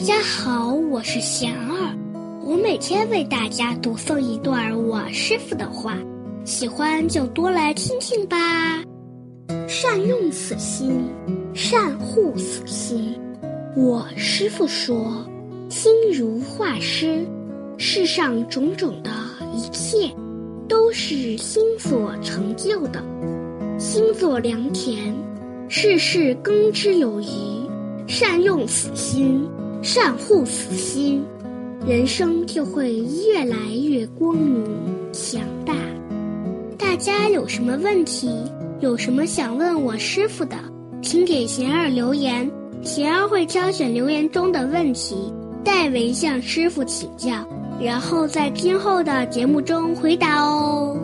大家好我是贤儿，我每天为大家读诵一段我师傅的话，喜欢就多来听听吧。善用此心，善护此心。我师傅说，心如画师，世上种种的一切，都是心所成就的。心作良田，事事耕之有余，善用此心。善护此心，人生就会越来越光明强大。大家有什么问题，有什么想问我师傅的，请给贤儿留言，贤儿会挑选留言中的问题，代为向师傅请教，然后在今后的节目中回答哦。